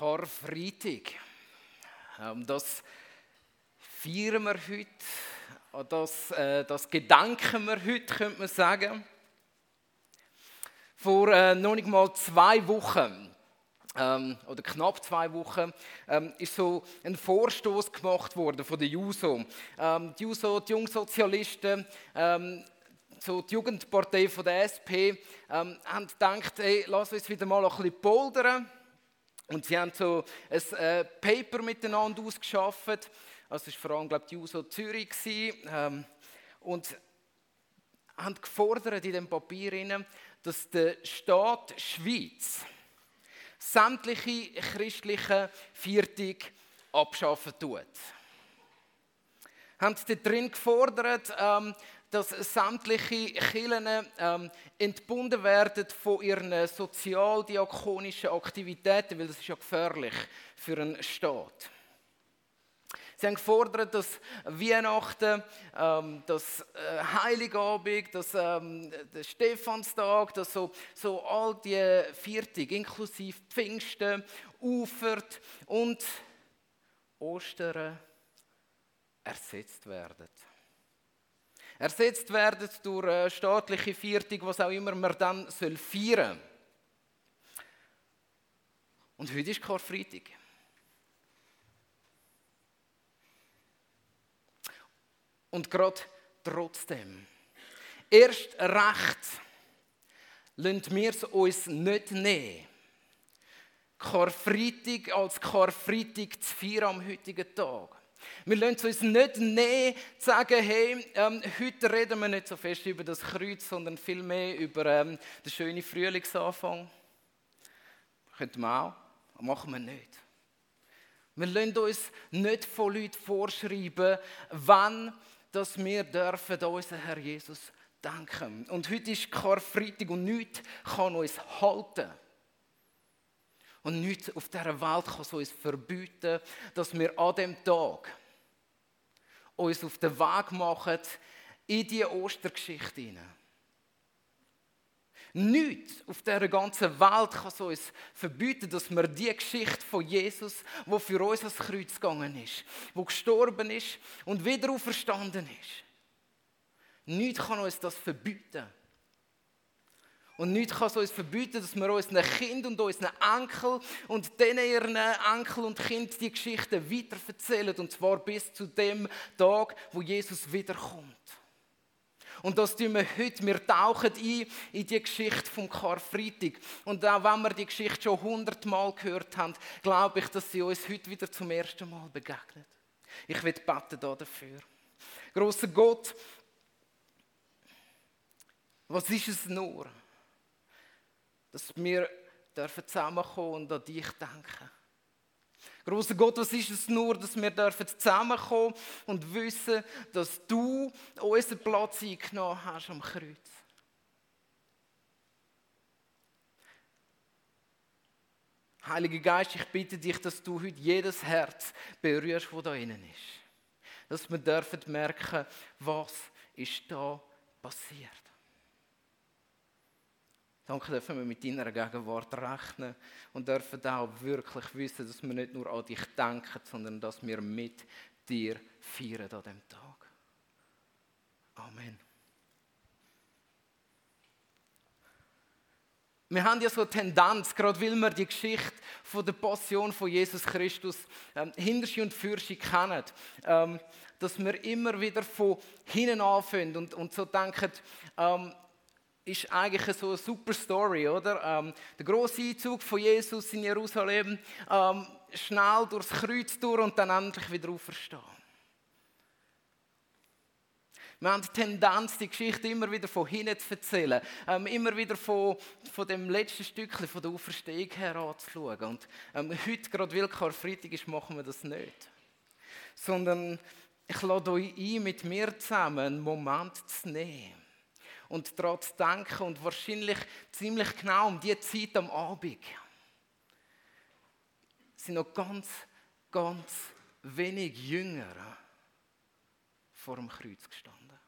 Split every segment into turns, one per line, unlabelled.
Karfreitag. Das feiern wir heute, das, äh, das gedenken wir heute, könnte man sagen. Vor äh, noch nicht mal zwei Wochen, ähm, oder knapp zwei Wochen, ähm, ist so ein Vorstoß gemacht worden von der JUSO. Ähm, die JUSO, die Jungsozialisten, ähm, so die Jugendpartei von der SP, ähm, haben gedacht, hey, lass uns wieder mal ein bisschen poldern und sie haben so ein äh, Paper miteinander ausgeschafft. Also das war vor allem, glaube ich, die USO Zürich. Ähm, und haben gefordert in dem Papier, dass der Staat Schweiz sämtliche christliche Viertig abschaffen tut. Haben dort drin gefordert, ähm, dass sämtliche Kirchen ähm, entbunden werden von ihren sozialdiakonischen Aktivitäten, weil das ist ja gefährlich für einen Staat. Sie haben gefordert, dass Weihnachten, ähm, das äh, Heiligabend, das, ähm, der Stephanstag, dass so, so all die Viertig, inklusive Pfingsten, Ufert und Ostern ersetzt werden ersetzt werden durch eine staatliche Viertig, was auch immer man dann feiern soll. Und heute ist Karfreitag. Und gerade trotzdem, erst recht, lassen wir es uns nicht nehmen, Karfreitag als Karfreitag zu feiern am heutigen Tag. Wir lassen uns nicht nehmen, sagen, hey, ähm, heute reden wir nicht so fest über das Kreuz, sondern vielmehr über ähm, den schönen Frühlingsanfang. Könnten wir auch, machen wir nicht. Wir lassen uns nicht von Leuten vorschreiben, wann dass wir dürfen unseren Herr Jesus denken. Und heute ist Karfreitag und nichts kann uns halten. Und nichts auf dieser Welt kann uns verbieten, dass wir an dem Tag uns auf den Weg machen in die Ostergeschichte hinein. Nichts auf dieser ganzen Welt kann es uns verbieten, dass wir die Geschichte von Jesus, wo für uns ans Kreuz gegangen ist, wo gestorben ist und wieder auferstanden ist. Nichts kann uns das verbieten. Und nichts kann es uns verbieten, dass wir unseren Kindern und unseren Enkel und denen ihren Enkel und Kind die Geschichte weiter erzählen. Und zwar bis zu dem Tag, wo Jesus wiederkommt. Und das tun wir heute. Wir tauchen ein in die Geschichte vom Karfreitag. Und auch wenn wir die Geschichte schon hundertmal gehört haben, glaube ich, dass sie uns heute wieder zum ersten Mal begegnet. Ich will beten dafür. Großer Gott, was ist es nur? Dass wir dürfen zusammenkommen und an dich denken. Großer Gott, was ist es nur, dass wir dürfen zusammenkommen und wissen, dass du unseren Platz eingenommen hast am Kreuz. Heiliger Geist, ich bitte dich, dass du heute jedes Herz berührst, das da innen ist. Dass wir dürfen merken, was ist da passiert. Danke, dürfen wir mit deiner Gegenwart rechnen und dürfen auch wirklich wissen, dass wir nicht nur an dich denken, sondern dass wir mit dir feiern an diesem Tag. Amen. Wir haben ja so eine Tendenz, gerade weil wir die Geschichte von der Passion von Jesus Christus ähm, hinter und für sie kennen, ähm, dass wir immer wieder von hinten anfangen und, und so denken, ähm, ist eigentlich so eine super Story, oder? Ähm, der große Einzug von Jesus in Jerusalem, ähm, schnell durchs Kreuz durch und dann endlich wieder auferstehen. Wir haben die Tendenz, die Geschichte immer wieder von hinten zu erzählen, ähm, immer wieder von, von dem letzten Stückchen von der Auferstehung her anzuschauen. Und ähm, heute, gerade weil Karfreitag ist, machen wir das nicht. Sondern ich lade euch ein, mit mir zusammen einen Moment zu nehmen und daran zu denken und wahrscheinlich ziemlich genau um die Zeit am Abend sind noch ganz, ganz wenig Jünger vor dem Kreuz gestanden.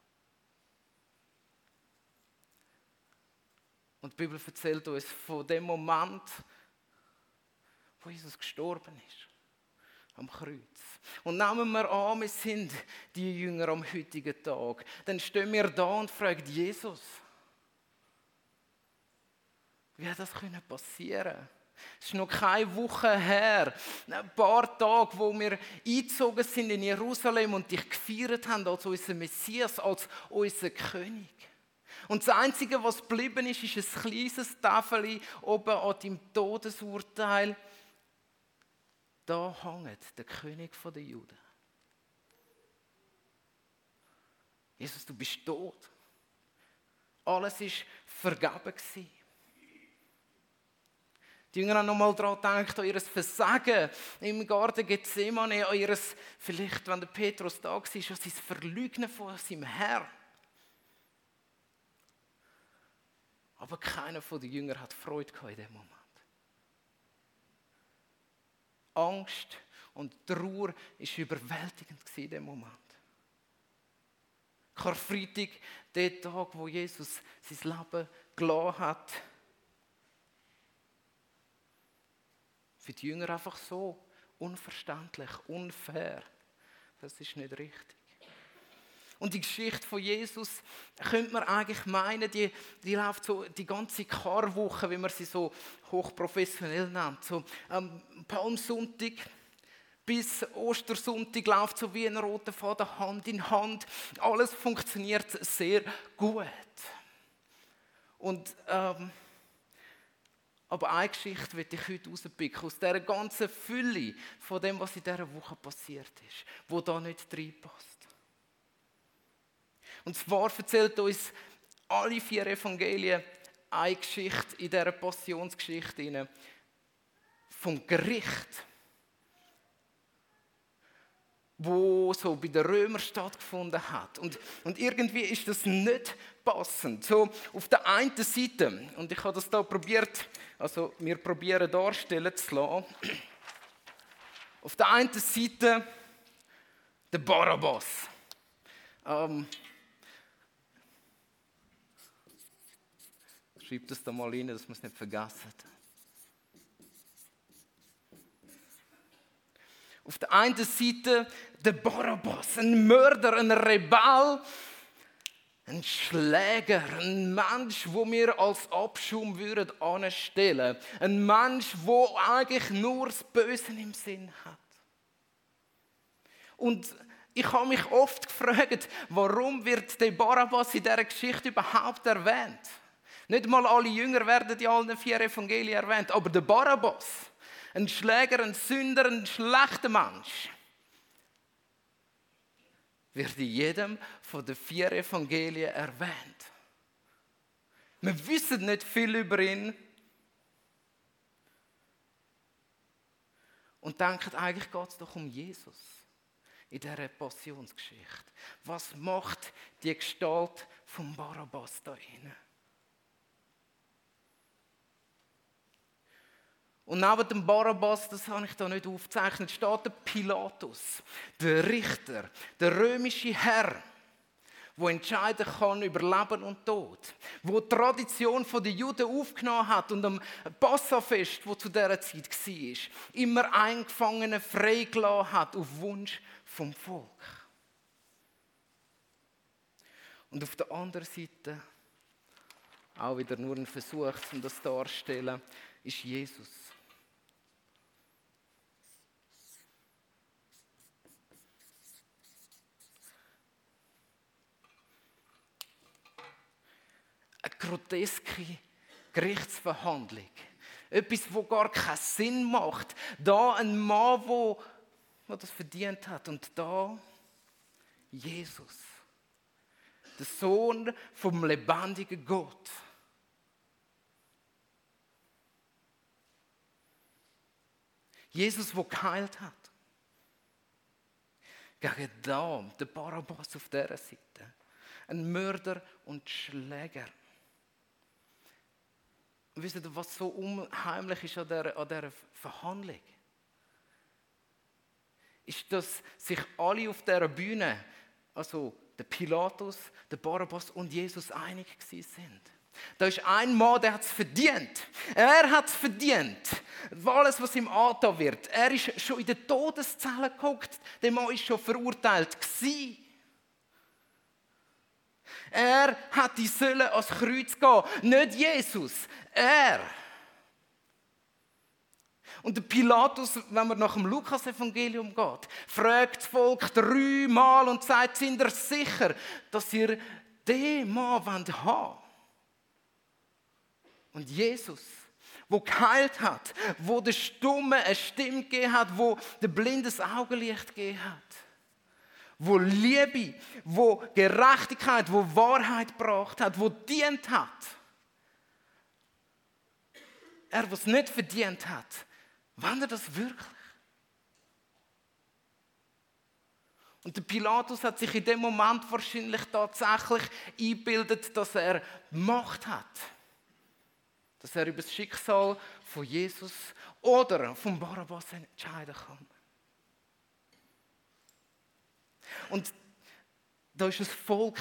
Und die Bibel erzählt uns von dem Moment, wo Jesus gestorben ist. Am Kreuz. Und nehmen wir an, wir sind die Jünger am heutigen Tag. Dann stehen wir da und fragen Jesus, wie hat das passieren können? Es ist noch keine Woche her, ein paar Tage, wo wir eingezogen sind in Jerusalem und dich gefeiert haben als unser Messias, als unser König. Und das Einzige, was geblieben ist, ist ein kleines Tafel oben an deinem Todesurteil. Da hängt der König der Juden. Jesus, du bist tot. Alles war vergeben. Die Jünger haben nochmal daran gedacht, an ihr Versagen im Garten Gethsemane, an ihr, vielleicht, wenn der Petrus da war, an sein Verleugnen von seinem Herrn. Aber keiner von den Jüngern hat Freude in dem Moment. Angst und Trauer war überwältigend in dem Moment. Karfreitag, der Tag, wo Jesus sein Leben gelassen hat, Für die Jünger einfach so unverständlich, unfair. Das ist nicht richtig. Und die Geschichte von Jesus könnte man eigentlich meinen, die, die läuft so die ganze Karwoche, wie man sie so hochprofessionell nennt. So ähm, Palmsonntag bis Ostersonntag läuft so wie ein roter Faden Hand in Hand. Alles funktioniert sehr gut. Und ähm, aber eine Geschichte will ich heute rauspicken, aus dieser ganzen Fülle von dem, was in dieser Woche passiert ist, wo da nicht reinpasst. Und zwar erzählt uns alle vier Evangelien eine Geschichte in dieser Passionsgeschichte vom Gericht wo so bei den Römern stattgefunden hat. Und, und irgendwie ist das nicht passend. So auf der einen Seite, und ich habe das da probiert, also wir probieren darstellen zu lassen, auf der einen Seite der Barabbas. Ähm, schreibt das da mal rein, dass man es nicht vergessen. Auf der einen Seite der Barabbas, ein Mörder, ein Rebell, ein Schläger, ein Mensch, wo wir als Abschum würden anstellen, ein Mensch, wo eigentlich nur das Böse im Sinn hat. Und ich habe mich oft gefragt, warum wird der Barabbas in dieser Geschichte überhaupt erwähnt? Nicht mal alle Jünger werden in allen vier Evangelien erwähnt, aber der Barabbas ein Schläger, ein Sünder, ein schlechter Mensch, wird in jedem von den vier Evangelien erwähnt. Wir wissen nicht viel über ihn und denken, eigentlich geht es doch um Jesus in dieser Passionsgeschichte. Was macht die Gestalt von Barabbas da inne? Und neben dem Barabbas, das habe ich da nicht aufgezeichnet, steht der Pilatus, der Richter, der römische Herr, wo entscheiden kann über Leben und Tod, wo die Tradition der Juden aufgenommen hat und am Passafest, wo zu dieser Zeit war, immer Eingefangene freigelassen hat auf Wunsch vom Volk. Und auf der anderen Seite, auch wieder nur ein Versuch, um das darzustellen, ist Jesus. eine groteske Gerichtsverhandlung. Etwas, wo gar keinen Sinn macht. Da ein Mann, wo, wo das verdient hat. Und da Jesus, der Sohn vom lebendigen Gott. Jesus, wo geheilt hat. Gegen da, der Barabbas auf dieser Seite. Ein Mörder und Schläger. Und wisst ihr, was so unheimlich ist an dieser, an dieser Verhandlung? Ist, dass sich alle auf dieser Bühne, also der Pilatus, der Barabbas und Jesus einig sind. Da ist ein Mann, der hat es verdient. Er hat es verdient. Alles, was ihm angetan wird. Er ist schon in der Todeszelle geguckt. Der Mann ist schon verurteilt gewesen. Er hat die Sölle ans Kreuz gehen, nicht Jesus. Er. Und der Pilatus, wenn man nach dem Lukas-Evangelium geht, fragt das Volk dreimal und sagt, sind ihr sicher, dass ihr den Mann haben wollt? Und Jesus, wo geheilt hat, wo der Stumme eine Stimme gegeben hat, wo der Blinde das Augenlicht gegeben hat, wo Liebe, wo Gerechtigkeit, wo Wahrheit gebracht hat, wo dient hat. Er, was nicht verdient hat, wann er das wirklich? Und der Pilatus hat sich in dem Moment wahrscheinlich tatsächlich eingebildet, dass er Macht hat dass er über das Schicksal von Jesus oder von Barabbas entscheiden kann. Und da war ein Volk,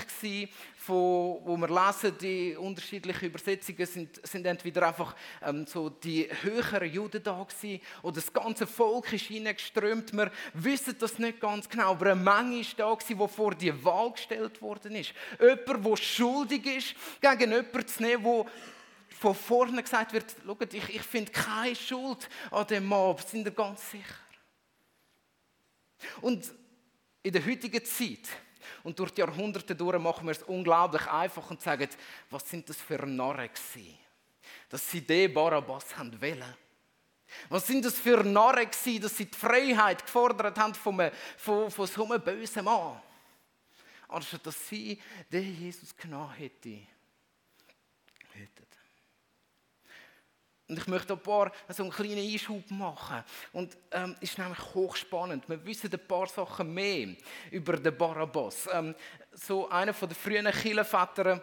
von, wo wir lesen, die unterschiedlichen Übersetzungen sind, sind entweder einfach ähm, so die höheren Juden da gewesen, oder das ganze Volk ist hineingeströmt. Wir wissen das nicht ganz genau, aber eine Menge ist da gewesen, die vor die Wahl gestellt worden ist. Jemand, der schuldig ist, gegen jemanden zu nehmen, der von vorne gesagt wird, schaut, ich, ich finde keine Schuld an dem Mob, sind ihr ganz sicher? Und in der heutigen Zeit und durch die Jahrhunderte durch machen wir es unglaublich einfach und sagen, was sind das für Narren gewesen, dass sie den Barabbas haben wollen. Was sind das für Narren gewesen, dass sie die Freiheit gefordert haben von, einem, von, von so einem bösen Mann. Anstatt dass sie den Jesus genommen hätten. Und ich möchte ein paar, so einen kleinen Einschub machen. Und ähm, ist nämlich hochspannend. Wir wissen ein paar Sachen mehr über den Barabbas. Ähm, so einer von den frühen Kirchenvätern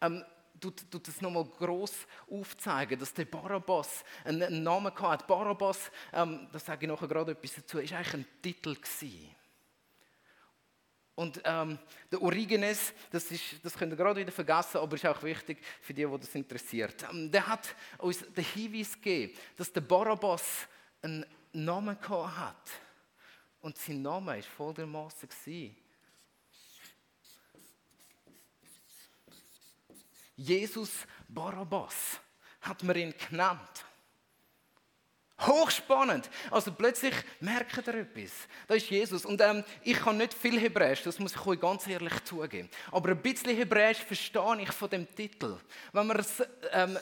ähm, tut, tut das nochmal gross aufzeigen, dass der Barabbas einen, einen Namen hatte. Barabbas, ähm, da sage ich nachher gerade etwas dazu, ist eigentlich ein Titel gewesen. Und ähm, der Origenes, das, ist, das könnt ihr gerade wieder vergessen, aber ist auch wichtig für die, die das interessiert. Ähm, der hat uns den Hinweis gegeben, dass der Barabbas einen Namen hat. Und sein Name war folgendermaßen. Jesus Barabbas hat man ihn genannt. Hochspannend. Also plötzlich merken ihr etwas. Da ist Jesus. Und ähm, ich kann nicht viel Hebräisch, das muss ich euch ganz ehrlich zugeben. Aber ein bisschen Hebräisch verstehe ich von dem Titel. Wenn man es ähm,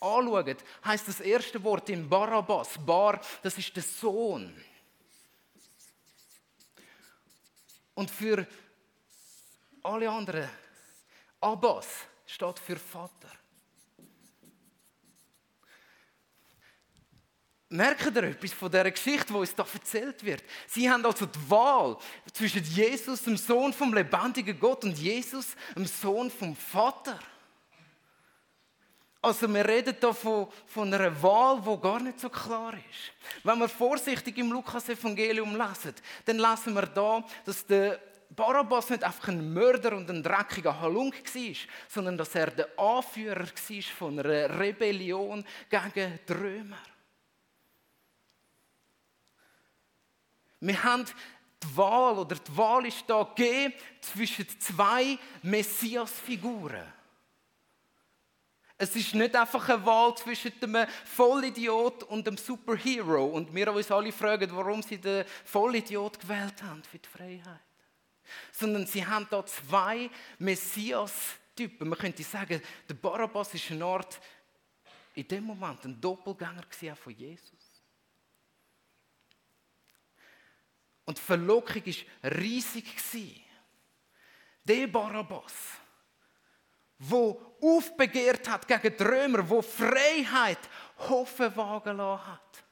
anschaut, heißt das erste Wort in Barabbas, Bar, das ist der Sohn. Und für alle anderen, Abbas steht für Vater. Merkt ihr etwas von dieser Geschichte, die uns da erzählt wird? Sie haben also die Wahl zwischen Jesus, dem Sohn vom lebendigen Gott, und Jesus, dem Sohn vom Vater. Also wir reden hier von, von einer Wahl, die gar nicht so klar ist. Wenn wir vorsichtig im Lukas-Evangelium lesen, dann lesen wir da, dass der Barabbas nicht einfach ein Mörder und ein dreckiger Halunk war, sondern dass er der Anführer war von einer Rebellion gegen die Römer. Wir haben die Wahl, oder die Wahl ist da gegeben zwischen zwei Messias-Figuren. Es ist nicht einfach eine Wahl zwischen einem Vollidiot und einem Superhero. Und wir uns alle fragen, warum sie den Vollidiot gewählt haben für die Freiheit. Sondern sie haben da zwei Messias-Typen. Man könnte sagen, der Barabbas ist eine Art, in dem Moment ein Doppelgänger von Jesus. Und die Verlockung war riesig. Der Barabbas, der aufbegehrt hat gegen die Römer, der Freiheit Hoffen wagen lassen hat.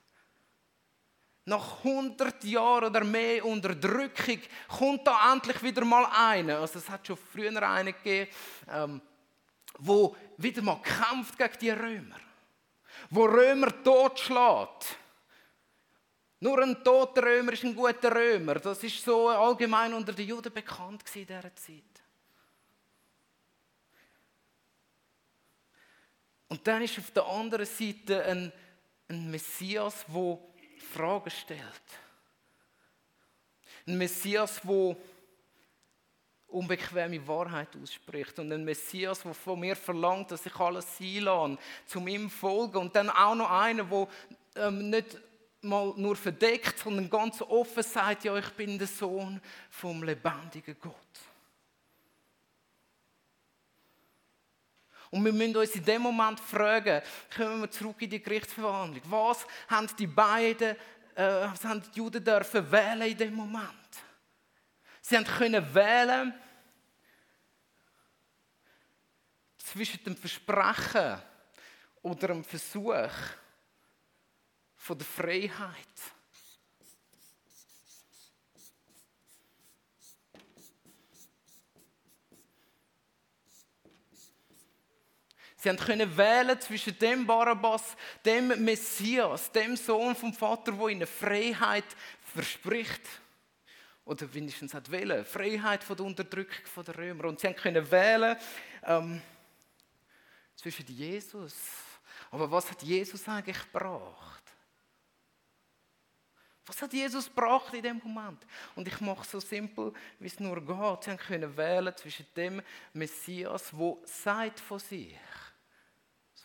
Nach 100 Jahren oder mehr Unterdrückung kommt da endlich wieder mal einer. Also es hat schon früher einen gegeben, ähm, wo wieder mal kämpft gegen die Römer, wo Römer totschlägt nur ein toter Römer ist ein guter Römer. Das ist so allgemein unter den Juden bekannt in dieser Zeit. Und dann ist auf der anderen Seite ein, ein Messias, der Fragen stellt. Ein Messias, der unbequeme Wahrheit ausspricht und ein Messias, der von mir verlangt, dass ich alles sein lasse, zu ihm folge und dann auch noch einer, der ähm, nicht mal nur verdeckt, sondern ganz offen sagt, ja, ich bin der Sohn vom lebendigen Gott. Und wir müssen uns in dem Moment fragen, kommen wir zurück in die Gerichtsverhandlung, was haben die beiden, äh, was haben die Juden dürfen wählen in dem Moment? Sie haben können wählen zwischen dem Versprechen oder dem Versuch von der Freiheit. Sie können wählen zwischen dem Barabbas, dem Messias, dem Sohn vom Vater, der ihnen Freiheit verspricht. Oder wenigstens hat wählen, Freiheit von der Unterdrückung der Römer. Und sie können wählen ähm, zwischen Jesus. Aber was hat Jesus eigentlich gebracht? Was hat Jesus gebracht in dem Moment? Und ich mache es so simpel, wie es nur geht. Sie können wählen zwischen dem Messias, der sagt von sich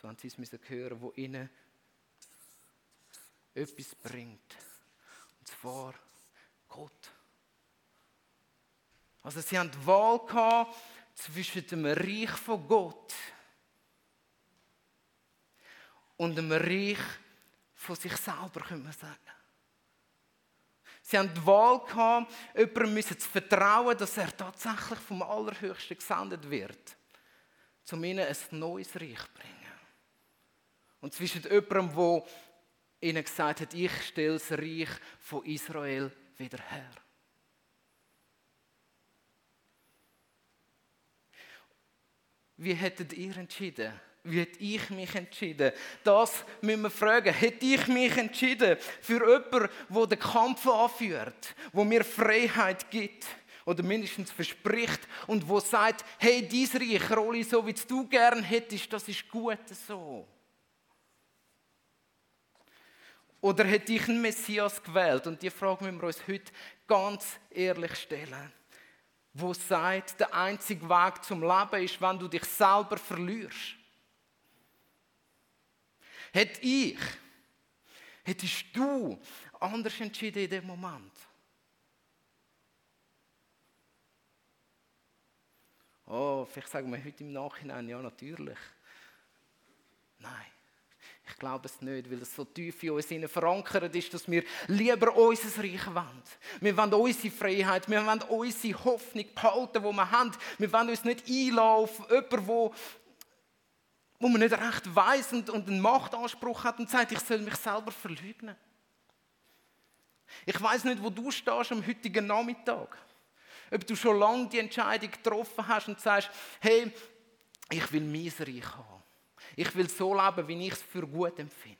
so haben sie es müssen hören, wo ihnen etwas bringt. Und zwar Gott. Also sie haben die Wahl gehabt zwischen dem Reich von Gott und dem Reich von sich selber, können wir sagen. Sie haben die Wahl gehabt, jemandem zu vertrauen, dass er tatsächlich vom Allerhöchsten gesendet wird, um ihnen ein neues Reich zu bringen. Und zwischen jemandem, der ihnen gesagt hat, ich stelle das Reich von Israel wieder her. Wie hättet ihr entschieden? Wie hätte ich mich entschieden? Das müssen wir fragen. Hätte ich mich entschieden für jemanden, der den Kampf anführt, wo mir Freiheit gibt oder mindestens verspricht und wo sagt, hey, dein Reich, Rolli, so wie du gern hättest, das ist gut so. Oder hätte ich einen Messias gewählt? Und die Frage müssen wir uns heute ganz ehrlich stellen. Wo sagt, der einzige Weg zum Leben ist, wenn du dich selber verlierst. Hätte ich, hättest du anders entschieden in dem Moment? Oh, vielleicht sagen wir heute im Nachhinein, ja, natürlich. Nein. Ich glaube es nicht, weil es so tief in uns verankert ist, dass wir lieber unser Reich wollen. Wir wollen unsere Freiheit, wir wollen unsere Hoffnung behalten, die wir haben. Wir wollen uns nicht einladen auf jemanden, wo, man nicht recht weiss und, und einen Machtanspruch hat und sagt, ich soll mich selber verleugnen. Ich weiß nicht, wo du stehst am heutigen Nachmittag. Ob du schon lange die Entscheidung getroffen hast und sagst, hey, ich will mein Reich haben. Ich will so leben, wie ich es für gut empfinde.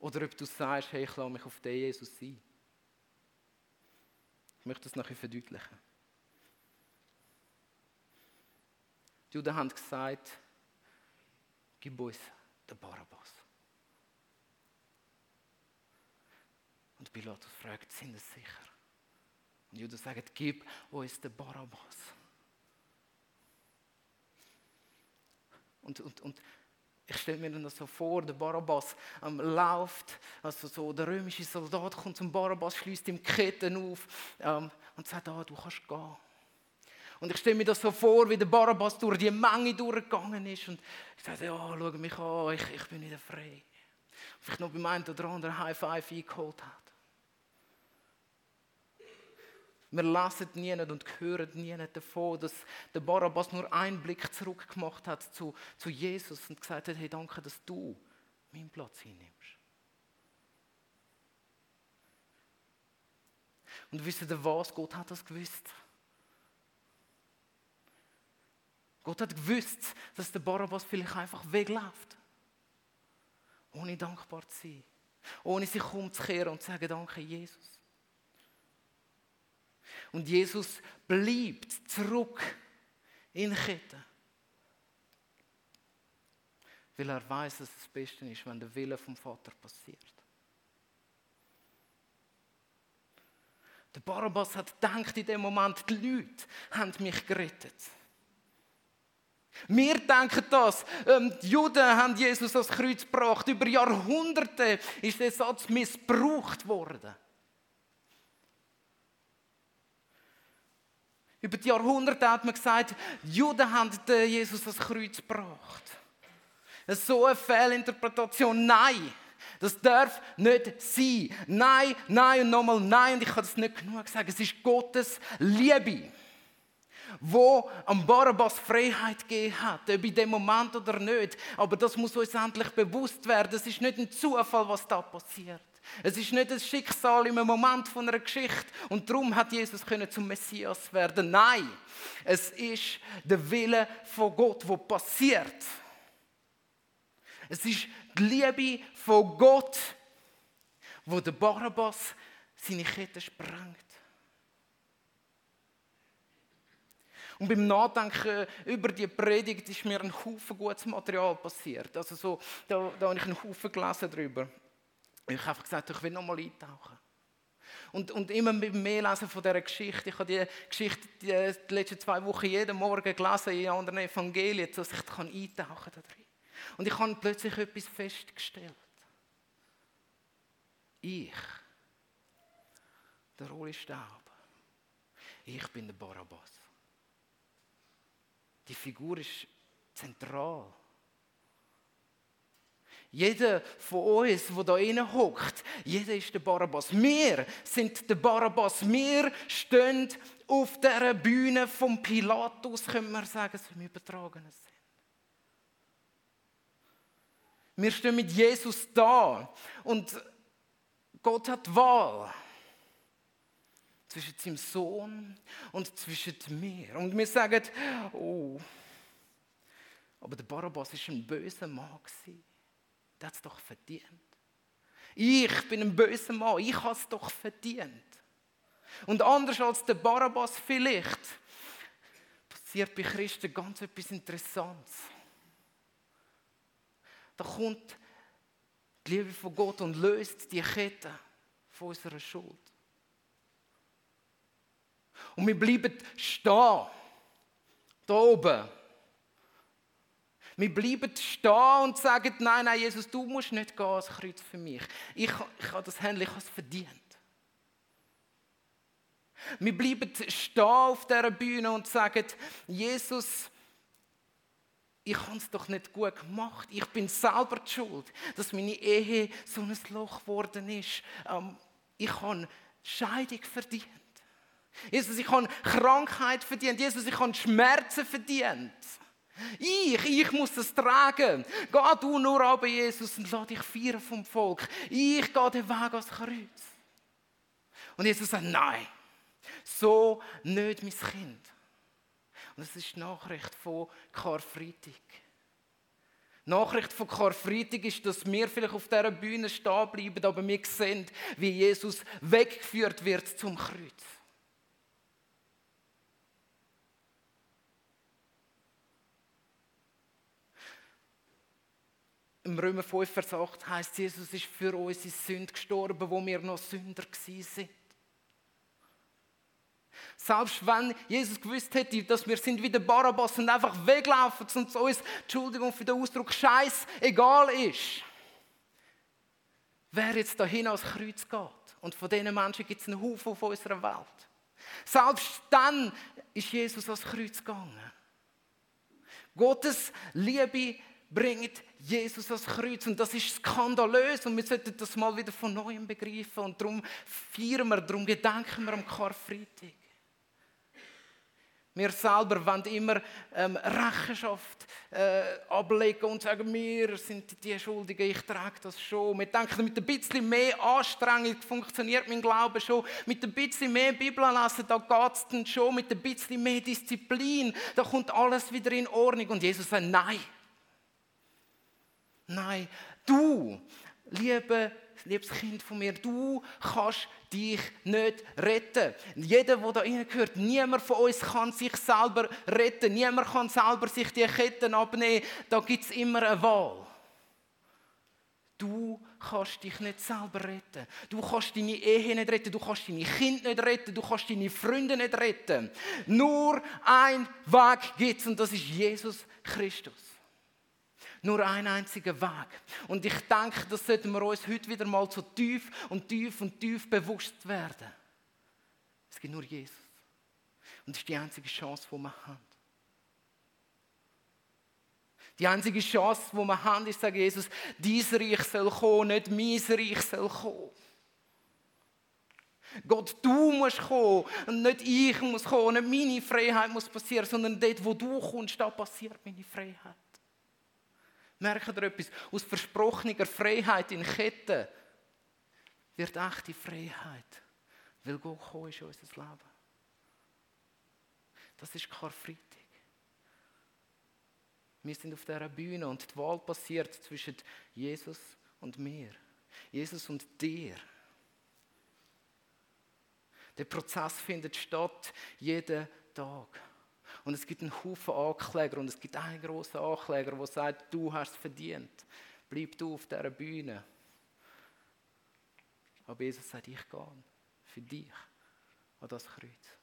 Oder ob du sagst, hey, ich lasse mich auf den Jesus sein. Ich möchte das nachher verdeutlichen. Die Juden haben gesagt, gib uns den Barabbas. Und Pilatus fragt, sind es sicher? Und die Juden sagen, gib uns den Barabbas. Und, und, und ich stelle mir das so vor, der Barabbas ähm, läuft, also so der römische Soldat kommt zum Barabbas, schließt ihm Ketten auf ähm, und sagt, ah, du kannst gehen. Und ich stelle mir das so vor, wie der Barabbas durch die Menge durchgegangen ist und ich sage, ja, schau mich an, ich, ich bin wieder frei. Vielleicht noch beim einen oder anderen High Five eingeholt hat. Wir lesen nie und hören nie davon, dass der Barabbas nur einen Blick zurück gemacht hat zu, zu Jesus und gesagt hat, hey, danke, dass du meinen Platz einnimmst. Und wisst ihr was? Gott hat das gewusst. Gott hat gewusst, dass der Barabbas vielleicht einfach wegläuft. Ohne dankbar zu sein. Ohne sich umzukehren und zu sagen, danke Jesus. Und Jesus bleibt zurück In Ketten. Weil er weiß, dass es das Beste ist, wenn der Wille vom Vater passiert. Der Barabbas hat gedacht in dem Moment, die Leute haben mich gerettet. Wir denken das. Ähm, die Juden haben Jesus ans Kreuz gebracht. Über Jahrhunderte ist der Satz missbraucht worden. Über die Jahrhunderte hat man gesagt, die Juden haben Jesus ans Kreuz gebracht. So eine Fehlinterpretation. Nein, das darf nicht sein. Nein, nein und nochmal nein. Und ich kann es nicht genug sagen. Es ist Gottes Liebe wo am Barabbas Freiheit gegeben hat, ob in dem Moment oder nicht. Aber das muss uns endlich bewusst werden. Es ist nicht ein Zufall, was da passiert. Es ist nicht ein Schicksal im Moment von einer Geschichte und darum hat Jesus können zum Messias werden. Nein, es ist der Wille von Gott, wo passiert. Es ist die Liebe von Gott, wo der Barabbas seine Kette sprengt. Und beim Nachdenken über die Predigt ist mir ein Haufen gutes Material passiert. Also so, da, da habe ich einen Haufen gelesen darüber. Ich habe einfach gesagt, ich will noch mal eintauchen. Und, und immer mehr Lesen von dieser Geschichte. Ich habe die Geschichte die, die letzten zwei Wochen jeden Morgen gelesen in anderen Evangelien, dass ich kann eintauchen kann. Und ich habe plötzlich etwas festgestellt. Ich, der Uli Staub, ich bin der Barabbas. Die Figur ist zentral. Jeder von uns, der da innen hockt, jeder ist der Barabbas. Wir sind der Barabbas. Wir stehen auf der Bühne vom Pilatus, können wir sagen, so im übertragenen Sinn. Wir stehen mit Jesus da und Gott hat Wahl zwischen seinem Sohn und zwischen mir. Und wir sagen, oh, aber der Barabbas war ein böser Mann. Der hat es doch verdient. Ich bin ein böser Mann, ich habe es doch verdient. Und anders als der Barabbas vielleicht, passiert bei Christen ganz etwas Interessantes. Da kommt die Liebe von Gott und löst die Kette von unserer Schuld. Und wir bleiben stehen. Da oben. Wir bleiben stehen und sagen, nein, nein, Jesus, du musst nicht gehen als Kreuz für mich. Ich, ich habe das Händchen, ich habe es verdient. Wir bleiben stehen auf dieser Bühne und sagen, Jesus, ich habe es doch nicht gut gemacht. Ich bin selber die schuld, dass meine Ehe so ein Loch geworden ist. Ähm, ich habe Scheidung verdient. Jesus, ich habe Krankheit verdient. Jesus, ich habe Schmerzen verdient. Ich, ich muss das tragen. Geh du nur aber Jesus und lass dich feiern vom Volk. Ich gehe den Weg ans Kreuz. Und Jesus sagt, nein, so nicht mein Kind. Und das ist die Nachricht von Karfreitag. Die Nachricht von Karfreitag ist, dass wir vielleicht auf dieser Bühne stehen bleiben, aber wir sehen, wie Jesus weggeführt wird zum Kreuz. Im Römer 5, Vers 8 heißt Jesus ist für unsere Sünde gestorben, wo wir noch Sünder sind. Selbst wenn Jesus gewusst hätte, dass wir sind wie der Barabbas und einfach weglaufen und uns, Entschuldigung für den Ausdruck, Scheiß egal ist, wer jetzt dahin ans Kreuz geht. Und von diesen Menschen gibt es einen Haufen auf unserer Welt. Selbst dann ist Jesus ans Kreuz gegangen. Gottes Liebe bringt Jesus ans Kreuz. Und das ist skandalös und wir sollten das mal wieder von neuem begreifen. Und darum feiern wir, darum gedenken wir am Karfreitag. Wir selber wollen immer ähm, Rechenschaft äh, ablegen und sagen, wir sind die Schuldigen, ich trage das schon. Wir denken, mit ein bisschen mehr Anstrengung funktioniert mein Glaube schon. Mit ein bisschen mehr Bibel lesen, da geht es dann schon. Mit ein bisschen mehr Disziplin, da kommt alles wieder in Ordnung. Und Jesus sagt, nein. Nein, du, lieber liebes Kind von mir, du kannst dich nicht retten. Jeder, der da reingehört, niemand von uns kann sich selber retten. Niemand kann selber sich die Ketten abnehmen. Da gibt es immer eine Wahl. Du kannst dich nicht selber retten. Du kannst deine Ehe nicht retten. Du kannst deine Kinder nicht retten. Du kannst deine Freunde nicht retten. Nur ein Weg gibt es und das ist Jesus Christus. Nur ein einziger Weg. Und ich denke, das sollten wir uns heute wieder mal so tief und tief und tief bewusst werden. Es gibt nur Jesus. Und das ist die einzige Chance, die wir haben. Die einzige Chance, die wir haben, ist, sagen Jesus, dies Reich soll kommen, nicht mein Reich soll kommen. Gott, du musst kommen und nicht ich muss kommen, nicht meine Freiheit muss passieren, sondern dort, wo du kommst, da passiert meine Freiheit. Merkt ihr etwas? Aus versprochener Freiheit in Ketten wird echte Freiheit, weil Gott gekommen ist in unser Leben. Das ist Karfreitag. Wir sind auf dieser Bühne und die Wahl passiert zwischen Jesus und mir. Jesus und dir. Der Prozess findet statt jeden Tag. Und es gibt einen Haufen Ankläger und es gibt einen großen Ankläger, der sagt, du hast es verdient. Bleib du auf dieser Bühne. Aber Jesus sagt, ich gehe für dich an das Kreuz.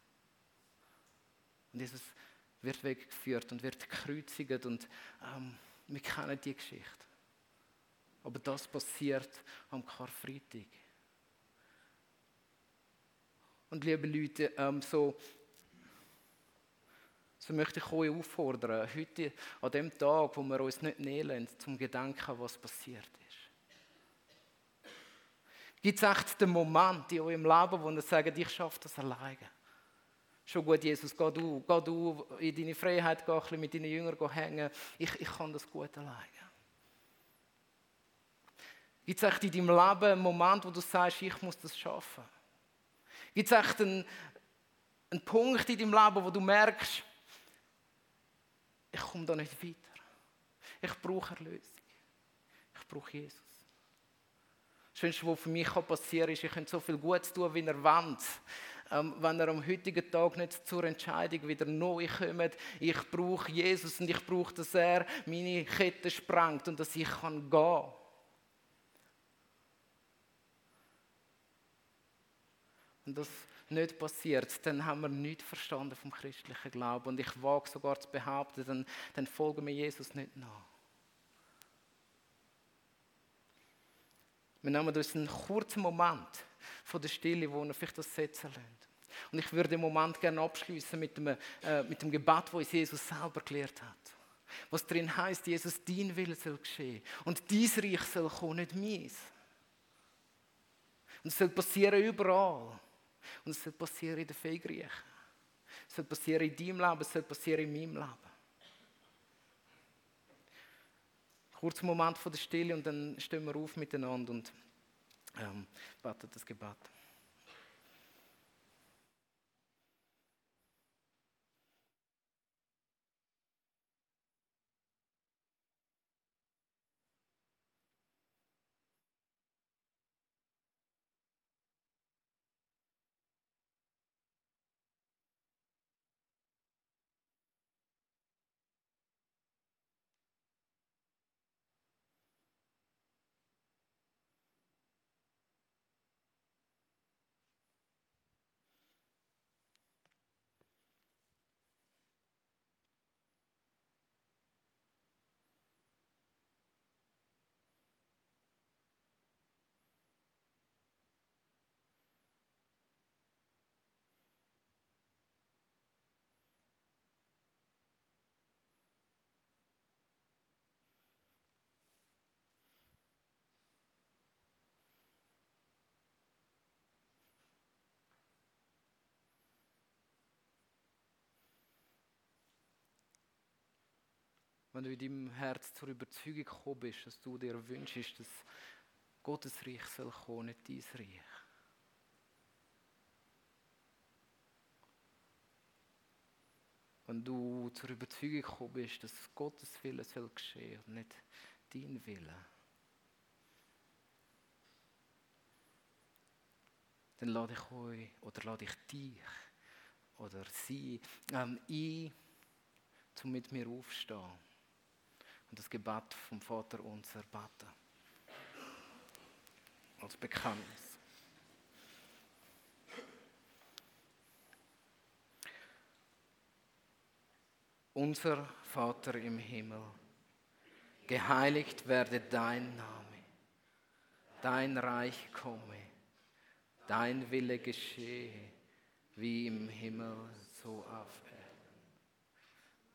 Und Jesus wird weggeführt und wird gekreuzigt und ähm, wir kennen die Geschichte. Aber das passiert am Karfreitag. Und liebe Leute, ähm, so, so möchte ich euch auffordern, heute an dem Tag, wo wir uns nicht nehmen, zum Gedenken, was passiert ist. Gibt es echt den Moment in eurem Leben, wo ihr sagt, ich schaffe das alleine? Schon gut, Jesus, geh du, geh du in deine Freiheit, geh ein bisschen mit deinen Jüngern hängen. Ich, ich kann das gut alleine. Gibt es echt in deinem Leben einen Moment, wo du sagst, ich muss das schaffen? Gibt es echt einen, einen Punkt in deinem Leben, wo du merkst, ich komme da nicht weiter. Ich brauche Erlösung. Ich brauche Jesus. Das Schönste, was für mich passieren kann, ist, ich könnte so viel Gutes tun, wie er will ähm, wenn er am heutigen Tag nicht zur Entscheidung wieder neu kommt, ich brauche Jesus und ich brauche, dass er meine Kette sprengt und dass ich kann gehen Und das nicht passiert, dann haben wir nichts verstanden vom christlichen Glauben. Und ich wage sogar zu behaupten, dann, dann folgen wir Jesus nicht nach. Wir nehmen uns einen kurzen Moment von der Stille, wo er vielleicht das setzen lässt. Und ich würde den Moment gerne abschließen mit dem, äh, mit dem Gebet, das uns Jesus selber gelehrt hat. Was drin heißt, Jesus, dein Wille soll geschehen. Und dies Reich soll kommen, nicht meins. Und es soll passieren überall. Und es soll passieren in der Fegriech. Es soll passieren in deinem Leben, es soll passieren in meinem Leben. Kurzer Moment von der Stille und dann stehen wir auf miteinander und ähm, beten das Gebet. Wenn du in deinem Herz zur Überzeugung gekommen bist, dass du dir wünschst, dass Gottes Reich soll kommen, nicht dein Reich. Wenn du zur Überzeugung gekommen bist, dass Gottes Wille soll geschehen und nicht dein Wille. dann lade ich euch oder lade ich dich oder sie ähm, ein, um mit mir aufzustehen und das Gebet vom Vater unser beten. Als Bekenntnis. Unser Vater im Himmel, geheiligt werde dein Name, dein Reich komme, dein Wille geschehe, wie im Himmel, so auf Erden.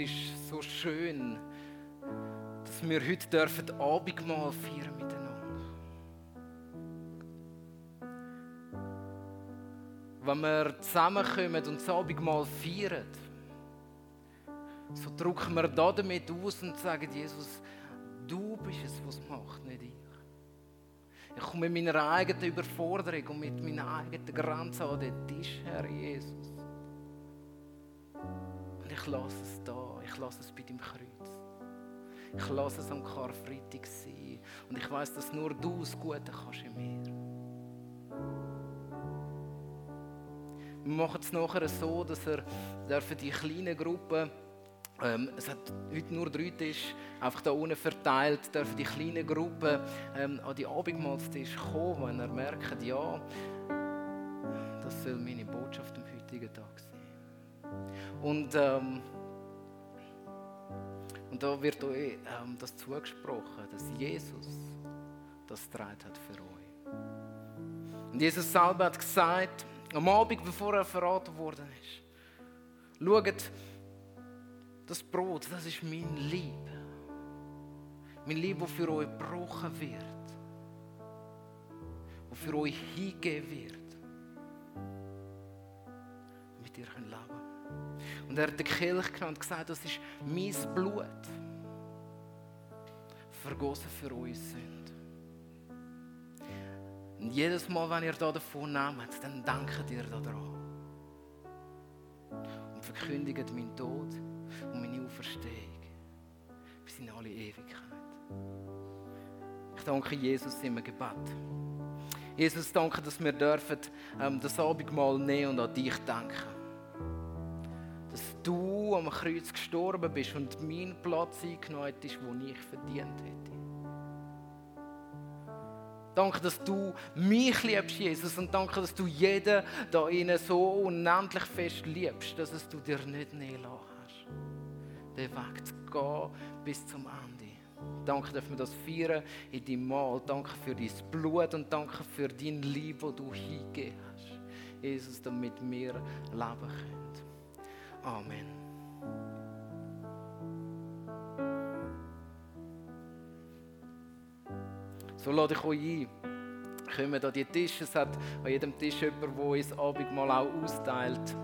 Ist so schön, dass wir heute dürfen Abendmahl feiern miteinander. Wenn wir zusammenkommen und das Abendmahl feiern, so drücken wir da damit aus und sagen, Jesus, du bist es, was macht, nicht ich. Ich komme mit meiner eigenen Überforderung und mit meiner eigenen Grenze an den Tisch, Herr Jesus. Und ich lasse es da ich lasse es bei deinem Kreuz. Ich lasse es am Karfreitag sein. Und ich weiß, dass nur du das Gute kannst in mir. Wir machen es nachher so, dass er für die kleinen Gruppen, ähm, es hat heute nur drei Tische, einfach da unten verteilt, dürfen die kleinen Gruppen ähm, an die Abendmahlstisch kommen, wenn er merkt, ja, das soll meine Botschaft am heutigen Tag sein. Und ähm, und da wird euch ähm, das zugesprochen, dass Jesus das getragen hat für euch. Und Jesus selber hat gesagt, am Abend, bevor er verraten worden ist, schaut, das Brot, das ist mein Lieb. Mein Lieb, das für euch gebrochen wird. Das für euch hingegeben wird. Damit ihr leben könnt. Und er hat den Kelch genommen und gesagt, das ist mein Blut. Vergossen für uns sind. Und jedes Mal, wenn ihr da davon nehmt, dann denkt ihr daran. Und verkündigt meinen Tod und meine Auferstehung bis in alle Ewigkeit. Ich danke Jesus im Gebet. Jesus, danke, dass wir dürfen, ähm, das Abendmahl nehmen und an dich denken du am Kreuz gestorben bist und mein Platz eingenommen hättest, den ich verdient hätte. Danke, dass du mich liebst, Jesus. Und danke, dass du jeden da innen so unendlich fest liebst, dass es du dir nicht nehmen hast. Den Weg zu gehen bis zum Ende. Danke, dass wir das feiern in deinem Mahl. Danke für dein Blut und danke für dein Liebe, das du hingegeben hast. Jesus, damit wir leben können. Amen. So lade ich euch ein. Kommen an die Tische. Es hat an jedem Tisch jemand, der uns Abendmahl auch austeilt.